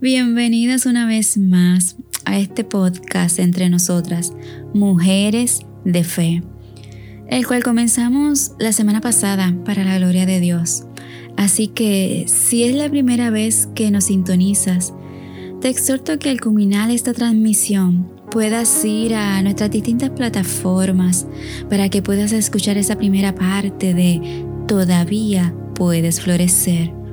Bienvenidas una vez más a este podcast entre nosotras, Mujeres de Fe, el cual comenzamos la semana pasada para la gloria de Dios. Así que si es la primera vez que nos sintonizas, te exhorto que al culminar esta transmisión puedas ir a nuestras distintas plataformas para que puedas escuchar esa primera parte de Todavía puedes florecer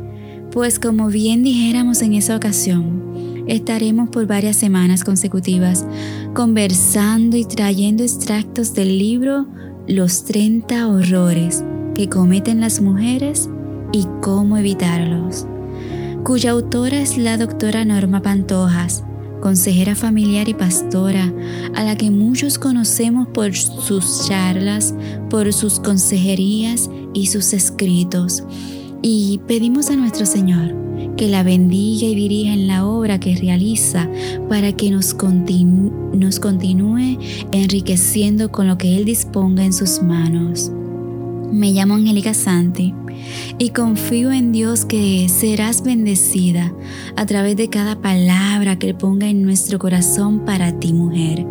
pues como bien dijéramos en esa ocasión, estaremos por varias semanas consecutivas conversando y trayendo extractos del libro Los 30 horrores que cometen las mujeres y cómo evitarlos, cuya autora es la doctora Norma Pantojas, consejera familiar y pastora, a la que muchos conocemos por sus charlas, por sus consejerías y sus escritos y pedimos a nuestro Señor que la bendiga y dirija en la obra que realiza para que nos, continúe enriqueciendo con lo que Él disponga en sus manos. Me llamo Angélica Santi y confío en Dios que serás bendecida a través de cada palabra que ponga en nuestro corazón para ti, mujer,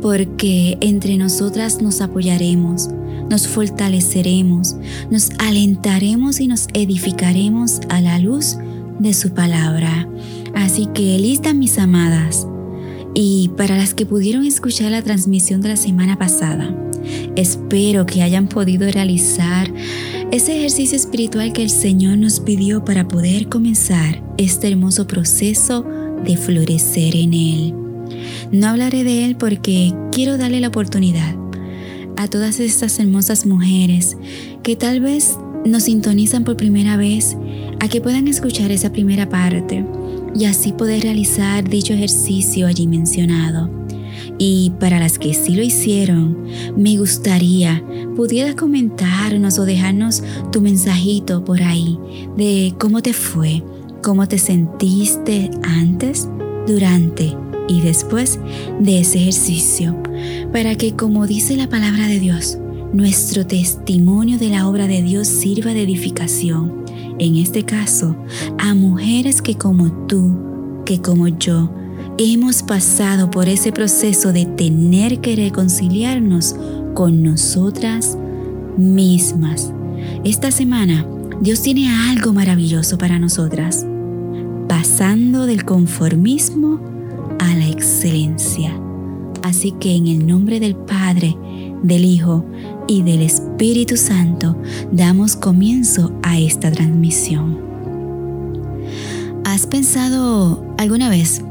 porque entre nosotras nos apoyaremos nos fortaleceremos, nos alentaremos y nos edificaremos a la luz de su palabra. Así que listas mis amadas. Y para las que pudieron escuchar la transmisión de la semana pasada, espero que hayan podido realizar ese ejercicio espiritual que el Señor nos pidió para poder comenzar este hermoso proceso de florecer en Él. No hablaré de Él porque quiero darle la oportunidad a todas estas hermosas mujeres que tal vez nos sintonizan por primera vez a que puedan escuchar esa primera parte y así poder realizar dicho ejercicio allí mencionado. Y para las que sí lo hicieron, me gustaría pudieras comentarnos o dejarnos tu mensajito por ahí de cómo te fue, cómo te sentiste antes, durante y después de ese ejercicio, para que, como dice la palabra de Dios, nuestro testimonio de la obra de Dios sirva de edificación, en este caso, a mujeres que como tú, que como yo, hemos pasado por ese proceso de tener que reconciliarnos con nosotras mismas. Esta semana, Dios tiene algo maravilloso para nosotras, pasando del conformismo excelencia. Así que en el nombre del Padre, del Hijo y del Espíritu Santo damos comienzo a esta transmisión. ¿Has pensado alguna vez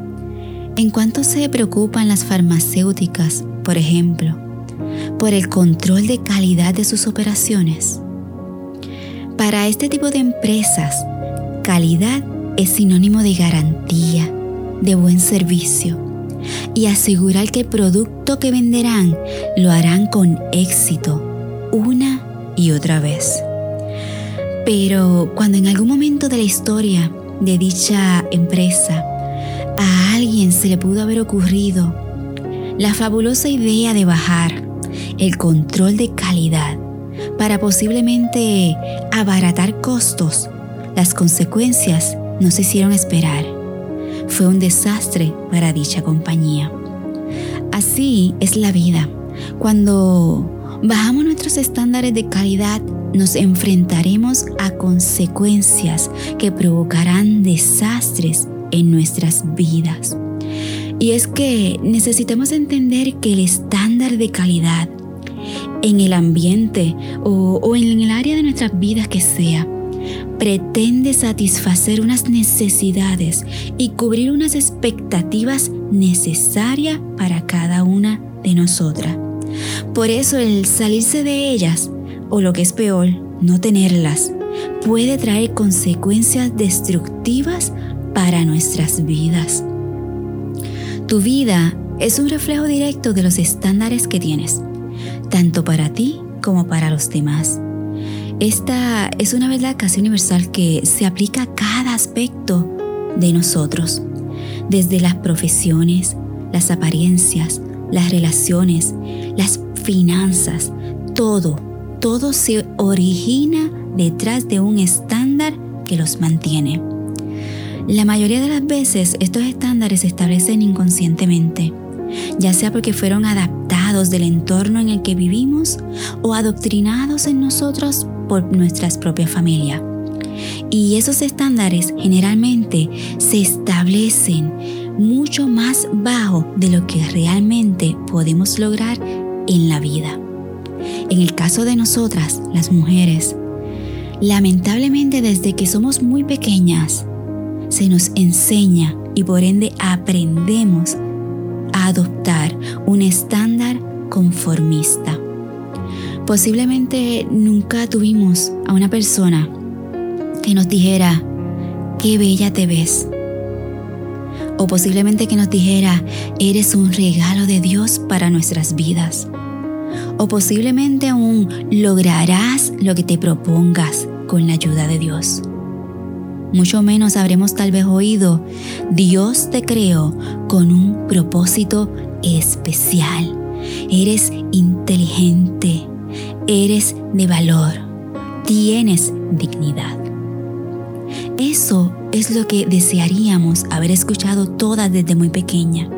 en cuánto se preocupan las farmacéuticas, por ejemplo, por el control de calidad de sus operaciones? Para este tipo de empresas, calidad es sinónimo de garantía, de buen servicio y asegurar que el producto que venderán lo harán con éxito una y otra vez. Pero cuando en algún momento de la historia de dicha empresa a alguien se le pudo haber ocurrido la fabulosa idea de bajar el control de calidad para posiblemente abaratar costos, las consecuencias no se hicieron esperar fue un desastre para dicha compañía. Así es la vida. Cuando bajamos nuestros estándares de calidad, nos enfrentaremos a consecuencias que provocarán desastres en nuestras vidas. Y es que necesitamos entender que el estándar de calidad en el ambiente o, en el área de nuestras vidas que sea, pretende satisfacer unas necesidades y cubrir unas expectativas necesarias para cada una de nosotras. Por eso el salirse de ellas, o lo que es peor, no tenerlas, puede traer consecuencias destructivas para nuestras vidas. Tu vida es un reflejo directo de los estándares que tienes, tanto para ti como para los demás. Esta es una verdad casi universal que se aplica a cada aspecto de nosotros, desde las profesiones, las apariencias, las relaciones, las finanzas, todo, todo se origina detrás de un estándar que los mantiene. La mayoría de las veces estos estándares se establecen inconscientemente, ya sea porque fueron adaptados del entorno en el que vivimos o adoctrinados en nosotros por nuestras propias familias. Y esos estándares generalmente se establecen mucho más bajo de lo que realmente podemos lograr en la vida. En el caso de nosotras, las mujeres, lamentablemente desde que somos muy pequeñas, se nos enseña y por ende aprendemos a adoptar un estándar conformista. Posiblemente nunca tuvimos a una persona que nos dijera, qué bella te ves. O posiblemente que nos dijera, eres un regalo de Dios para nuestras vidas. O posiblemente aún lograrás lo que te propongas con la ayuda de Dios. Mucho menos habremos tal vez oído, Dios te creó con un propósito especial. Eres inteligente, eres de valor, tienes dignidad. Eso es lo que desearíamos haber escuchado todas desde muy pequeña.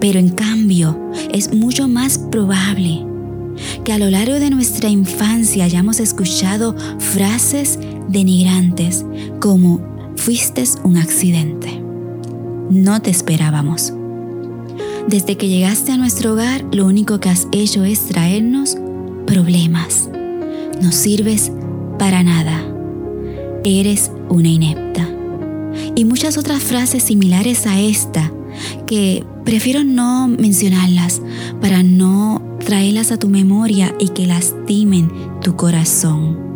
Pero en cambio, es mucho más probable que a lo largo de nuestra infancia hayamos escuchado frases denigrantes como fuiste un accidente. No te esperábamos. Desde que llegaste a nuestro hogar, lo único que has hecho es traernos problemas. No sirves para nada. Eres una inepta. Y muchas otras frases similares a esta que prefiero no mencionarlas para no traerlas a tu memoria y que lastimen tu corazón.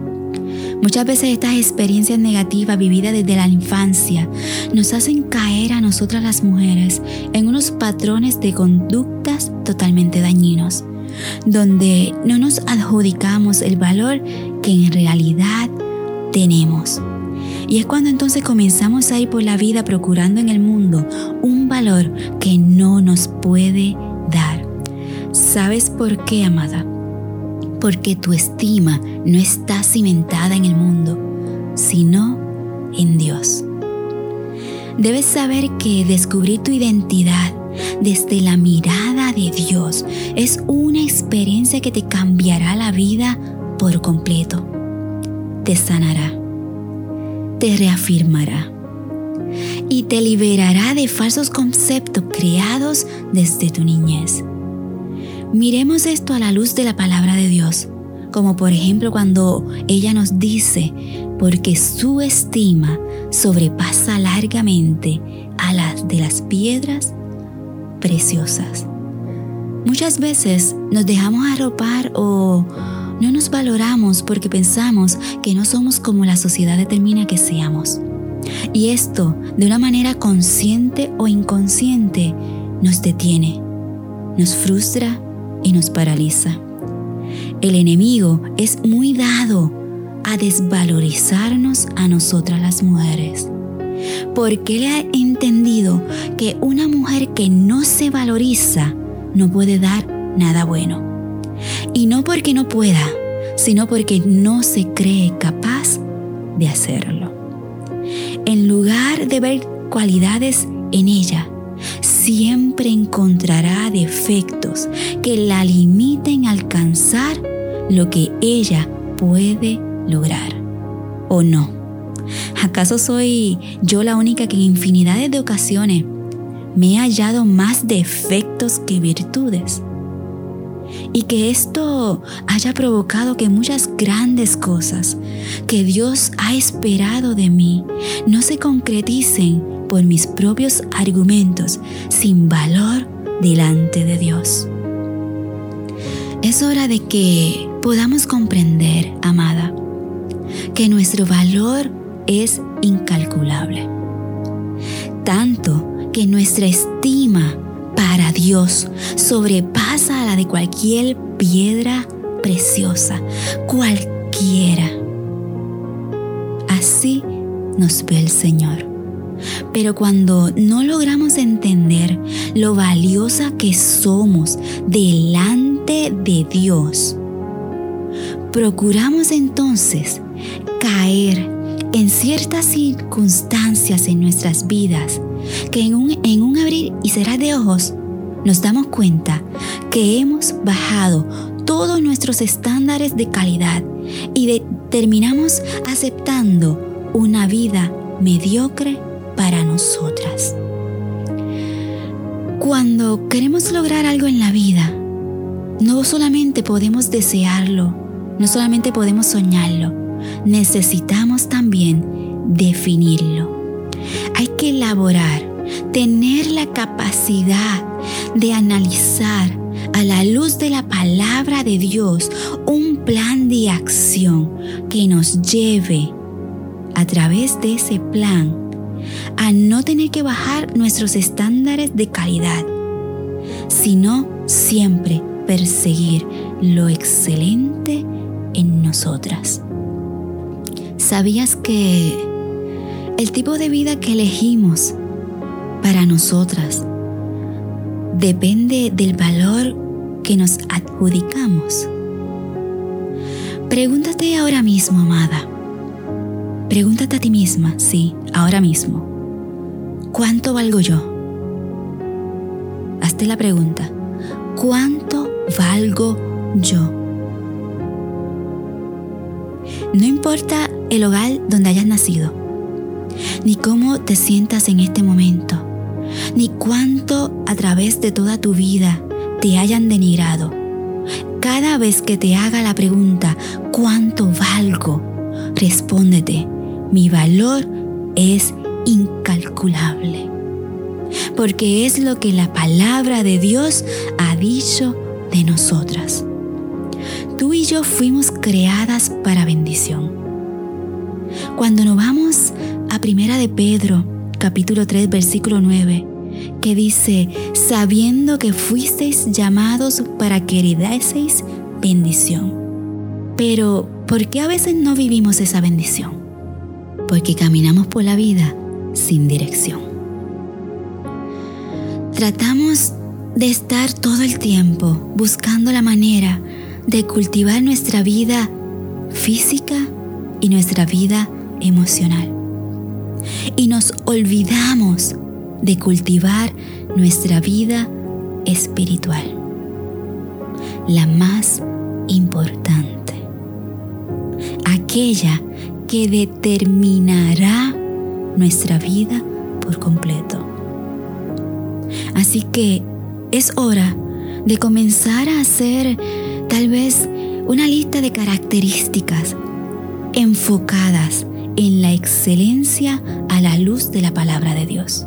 Muchas veces estas experiencias negativas vividas desde la infancia nos hacen caer a nosotras las mujeres en unos patrones de conductas totalmente dañinos, donde no nos adjudicamos el valor que en realidad tenemos. Y es cuando entonces comenzamos a ir por la vida procurando en el mundo un valor que no nos puede dar. ¿Sabes por qué, amada? Porque tu estima no está cimentada en el mundo, sino en Dios. Debes saber que descubrir tu identidad desde la mirada de Dios es una experiencia que te cambiará la vida por completo. Te sanará, te reafirmará y te liberará de falsos conceptos creados desde tu niñez. Miremos esto a la luz de la palabra de Dios, como por ejemplo cuando ella nos dice, porque su estima sobrepasa largamente a las de las piedras preciosas. Muchas veces nos dejamos arropar o no nos valoramos porque pensamos que no somos como la sociedad determina que seamos. Y esto, de una manera consciente o inconsciente, nos detiene, nos frustra y nos paraliza. El enemigo es muy dado a desvalorizarnos a nosotras las mujeres. Porque él ha entendido que una mujer que no se valoriza no puede dar nada bueno. Y no porque no pueda, sino porque no se cree capaz de hacerlo. En lugar de ver cualidades en ella, siempre encontrará defectos que la limiten a alcanzar lo que ella puede lograr. ¿O no? ¿Acaso soy yo la única que en infinidades de ocasiones me he hallado más defectos que virtudes? Y que esto haya provocado que muchas grandes cosas que Dios ha esperado de mí no se concreticen por mis propios argumentos sin valor delante de Dios. Es hora de que podamos comprender, amada, que nuestro valor es incalculable. Tanto que nuestra estima para Dios sobrepasa a la de cualquier piedra preciosa, cualquiera. Así nos ve el Señor. Pero cuando no logramos entender lo valiosa que somos delante de Dios, procuramos entonces caer en ciertas circunstancias en nuestras vidas que en un, en un abrir y cerrar de ojos nos damos cuenta que hemos bajado todos nuestros estándares de calidad y terminamos aceptando una vida mediocre para nosotras. Cuando queremos lograr algo en la vida, no solamente podemos desearlo, no solamente podemos soñarlo, necesitamos también definirlo. Hay que elaborar, tener la capacidad de analizar a la luz de la palabra de Dios un plan de acción que nos lleve a través de ese plan a no tener que bajar nuestros estándares de calidad, sino siempre perseguir lo excelente en nosotras. ¿Sabías que el tipo de vida que elegimos para nosotras depende del valor que nos adjudicamos? Pregúntate ahora mismo, amada. Pregúntate a ti misma, sí, ahora mismo. ¿Cuánto valgo yo? Hazte la pregunta. ¿Cuánto valgo yo? No importa el hogar donde hayas nacido, ni cómo te sientas en este momento, ni cuánto a través de toda tu vida te hayan denigrado. Cada vez que te haga la pregunta, ¿cuánto valgo? Respóndete, mi valor es incalculable. Porque es lo que la palabra de Dios ha dicho de nosotras. Tú y yo fuimos creadas para bendición. Cuando nos vamos a Primera de Pedro, capítulo 3, versículo 9, que dice, sabiendo que fuisteis llamados para que heredaseis bendición. Pero, ¿por qué a veces no vivimos esa bendición? Porque caminamos por la vida sin dirección. Tratamos de estar todo el tiempo buscando la manera de cultivar nuestra vida física y nuestra vida emocional. Y nos olvidamos de cultivar nuestra vida espiritual, la más importante, aquella que determinará nuestra vida por completo. Así que es hora de comenzar a hacer tal vez una lista de características enfocadas en la excelencia a la luz de la palabra de Dios,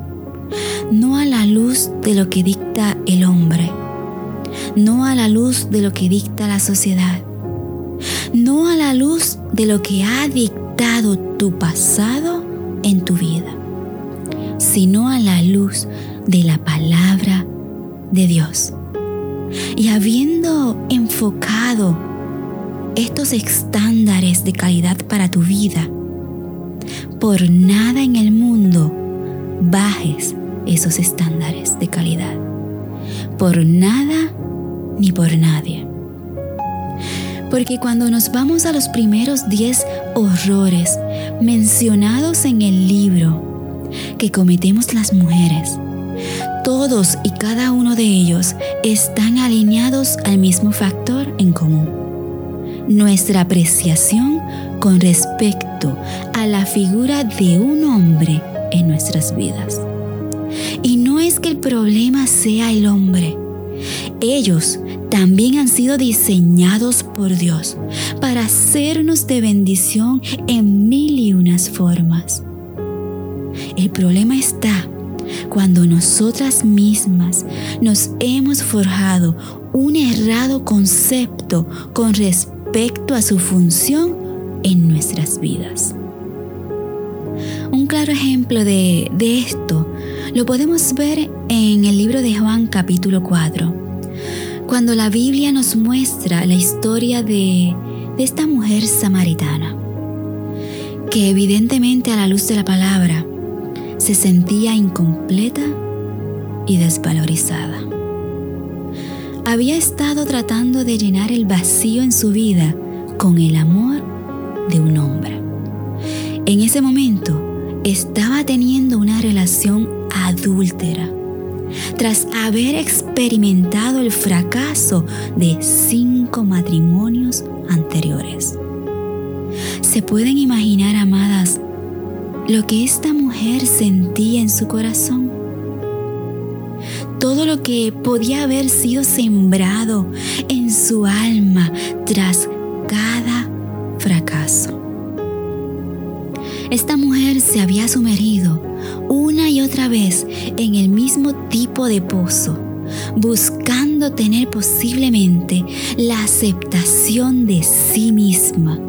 no a la luz de lo que dicta el hombre, no a la luz de lo que dicta la sociedad, no a la luz de lo que ha dictado tu pasado en tu vida, sino a la luz de la palabra de Dios. Y habiendo enfocado estos estándares de calidad para tu vida, por nada en el mundo bajes esos estándares de calidad. Por nada ni por nadie. Porque cuando nos vamos a los primeros 10 horrores mencionados en el libro que cometemos las mujeres, todos y cada uno de ellos están alineados al mismo factor en común. Nuestra apreciación con respecto a la figura de un hombre en nuestras vidas. Y no es que el problema sea el hombre. Ellos también han sido diseñados por Dios para hacernos de bendición en mil y unas formas. El problema está cuando nosotras mismas nos hemos forjado un errado concepto con respecto a su función en nuestras vidas. Un claro ejemplo de, de esto lo podemos ver en el libro de Juan capítulo 4 cuando la Biblia nos muestra la historia de, esta mujer samaritana, que evidentemente a la luz de la palabra se sentía incompleta y desvalorizada. Había estado tratando de llenar el vacío en su vida con el amor de un hombre. en ese momento estaba teniendo una relación adúltera tras haber experimentado el fracaso de cinco matrimonios anteriores. ¿Se pueden imaginar, amadas, lo que esta mujer sentía en su corazón? Todo lo que podía haber sido sembrado en su alma tras cada fracaso. Esta mujer se había sumergido una y otra vez en el mismo tipo de pozo, buscando tener posiblemente la aceptación de sí misma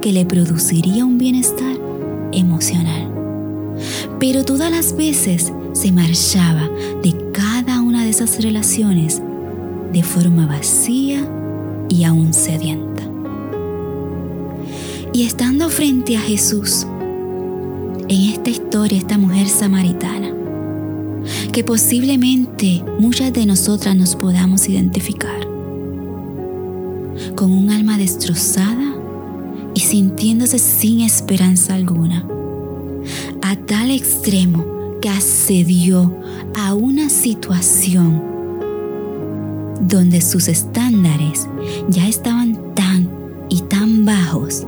que le produciría un bienestar emocional. Pero todas las veces se marchaba de cada una de esas relaciones de forma vacía y aún sedienta. Y estando frente a Jesús, en esta historia esta mujer samaritana, que posiblemente muchas de nosotras nos podamos identificar, con un alma destrozada y sintiéndose sin esperanza alguna, a tal extremo que accedió a una situación donde sus estándares ya estaban tan y tan bajos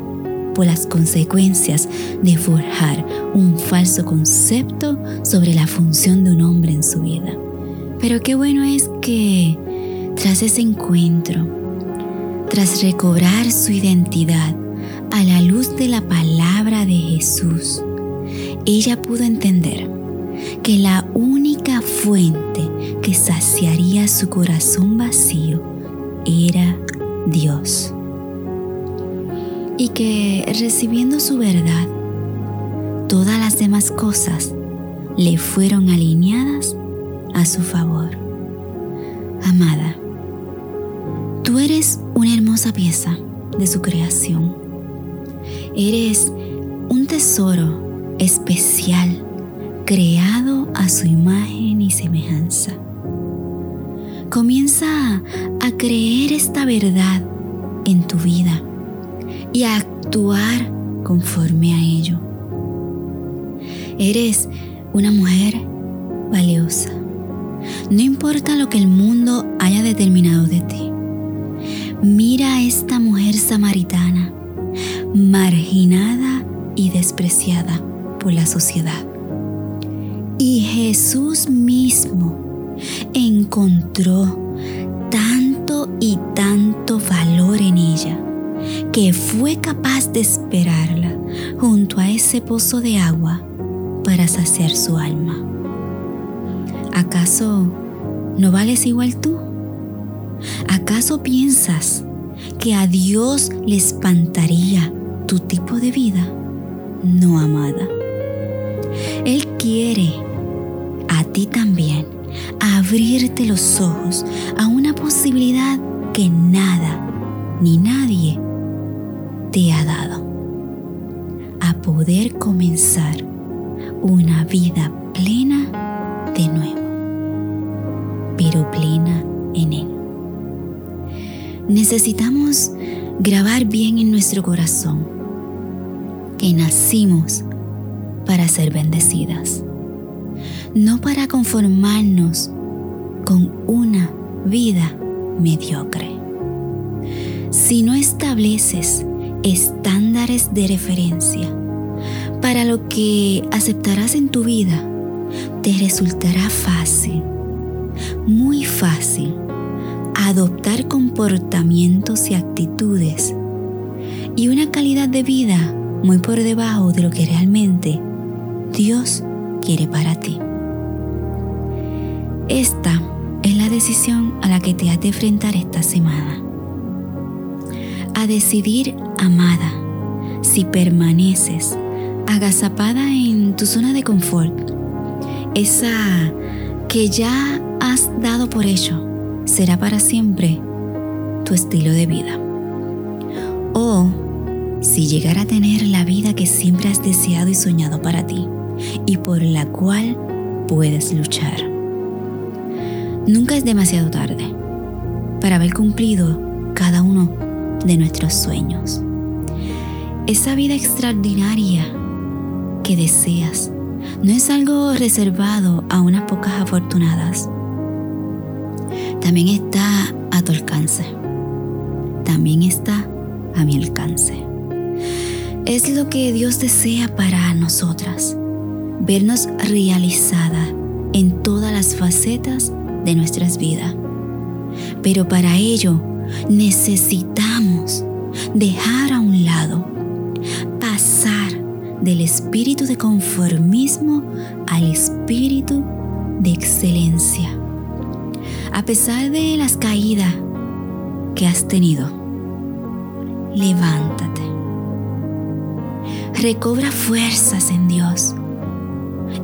por las consecuencias de forjar un falso concepto sobre la función de un hombre en su vida. Pero qué bueno es que tras ese encuentro, tras recobrar su identidad a la luz de la palabra de Jesús, ella pudo entender que la única fuente que saciaría su corazón vacío era Dios y que recibiendo su verdad, todas las demás cosas le fueron alineadas a su favor. Amada, tú eres una hermosa pieza de su creación. Eres un tesoro especial creado a su imagen y semejanza. Comienza a creer esta verdad en tu vida y actuar conforme a ello. Eres una mujer valiosa. No importa lo que el mundo haya determinado de ti. Mira a esta mujer samaritana, marginada y despreciada por la sociedad. Y Jesús mismo encontró tanto y tanto valor en ella que fue capaz de esperarla junto a ese pozo de agua para saciar su alma. ¿Acaso no vales igual tú? ¿Acaso piensas que a Dios le espantaría tu tipo de vida? No, amada. Él quiere a ti también abrirte los ojos a una posibilidad que nada ni nadie te ha dado a poder comenzar una vida plena de nuevo, pero plena en Él. Necesitamos grabar bien en nuestro corazón que nacimos para ser bendecidas, no para conformarnos con una vida mediocre. Si no estableces estándares de referencia para lo que aceptarás en tu vida, te resultará fácil, muy fácil, adoptar comportamientos y actitudes y una calidad de vida muy por debajo de lo que realmente Dios quiere para ti. Esta es la decisión a la que te has de enfrentar esta semana. A decidir amada, si permaneces agazapada en tu zona de confort, esa que ya has dado por hecho, será para siempre tu estilo de vida. O si llegara a tener la vida que siempre has deseado y soñado para ti y por la cual puedes luchar. Nunca es demasiado tarde para haber cumplido cada uno de nuestros sueños esa vida extraordinaria que deseas. No es algo reservado a unas pocas afortunadas. También está a tu alcance. También está a mi alcance. Es lo que Dios desea para nosotras, vernos realizada en todas las facetas de nuestras vidas. Pero para ello necesitamos dejar a un lado, pasar del espíritu de conformismo al espíritu de excelencia. A pesar de las caídas que has tenido, levántate. Recobra fuerzas en Dios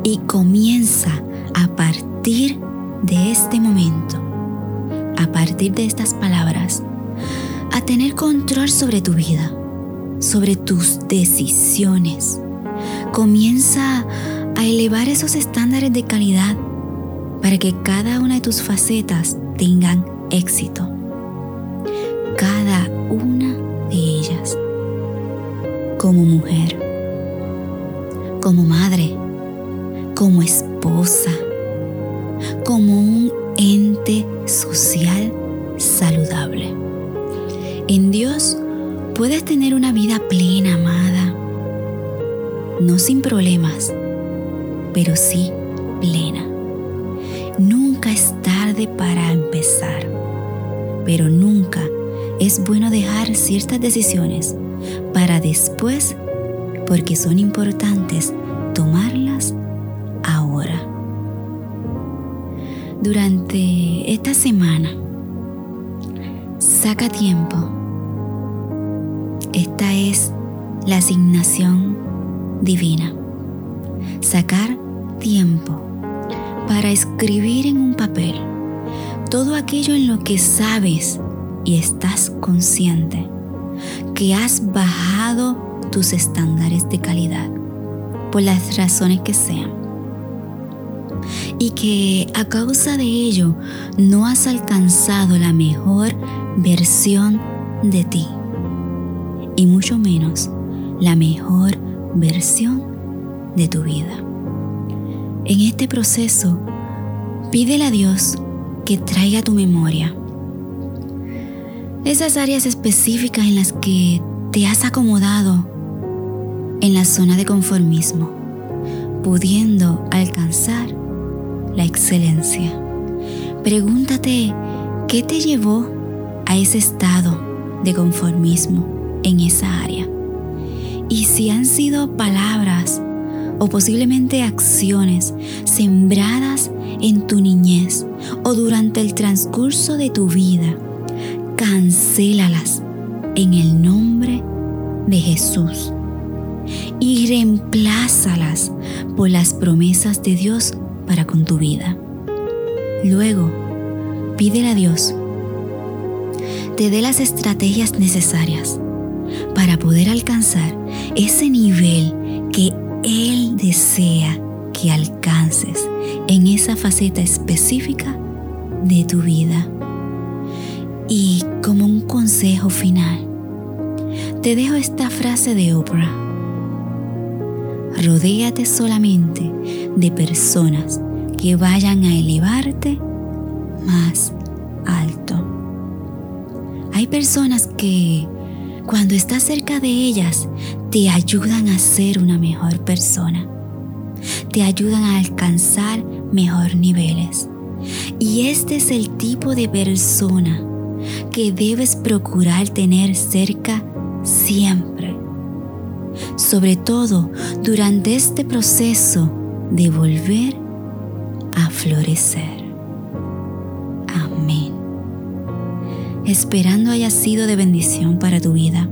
y comienza a partir de este momento, a partir de estas palabras, a tener control sobre tu vida, sobre tus decisiones. Comienza a elevar esos estándares de calidad para que cada una de tus facetas tengan éxito. Cada una de ellas. Como mujer, como madre, como esposa, como un ente social saludable. En Dios puedes tener una vida plena, amada, no sin problemas, pero sí plena. Nunca es tarde para empezar, pero nunca es bueno dejar ciertas decisiones para después porque son importantes tomarlas ahora. Durante esta semana, saca tiempo. Esta es la asignación divina. Sacar tiempo para escribir en un papel todo aquello en lo que sabes y estás consciente que has bajado tus estándares de calidad por las razones que sean y que a causa de ello no has alcanzado la mejor versión de ti y mucho menos la mejor versión de tu vida. En este proceso, pídele a Dios que traiga tu memoria esas áreas específicas en las que te has acomodado en la zona de conformismo, pudiendo alcanzar la excelencia. Pregúntate qué te llevó a ese estado de conformismo en esa área. Y si han sido palabras o posiblemente acciones sembradas en tu niñez o durante el transcurso de tu vida, cancélalas en el nombre de Jesús y reemplázalas por las promesas de Dios para con tu vida. Luego, pídele a Dios te dé las estrategias necesarias para poder alcanzar ese nivel que Él desea que alcances en esa faceta específica de tu vida. Y como un consejo final, te dejo esta frase de Oprah. Rodéate solamente de personas que vayan a elevarte más alto. Hay personas que cuando estás cerca de ellas te ayudan a ser una mejor persona. Te ayudan a alcanzar mejor niveles. Y este es el tipo de persona que debes procurar tener cerca siempre. Sobre todo durante este proceso de volver a florecer. Amén. Esperando haya sido de bendición para tu vida.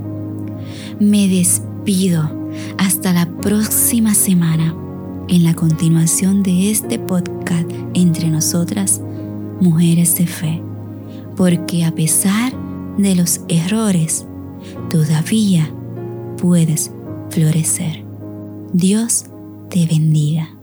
Me despido hasta la próxima semana en la continuación de este podcast entre nosotras, mujeres de fe porque a pesar de los errores, todavía puedes florecer. Dios te bendiga.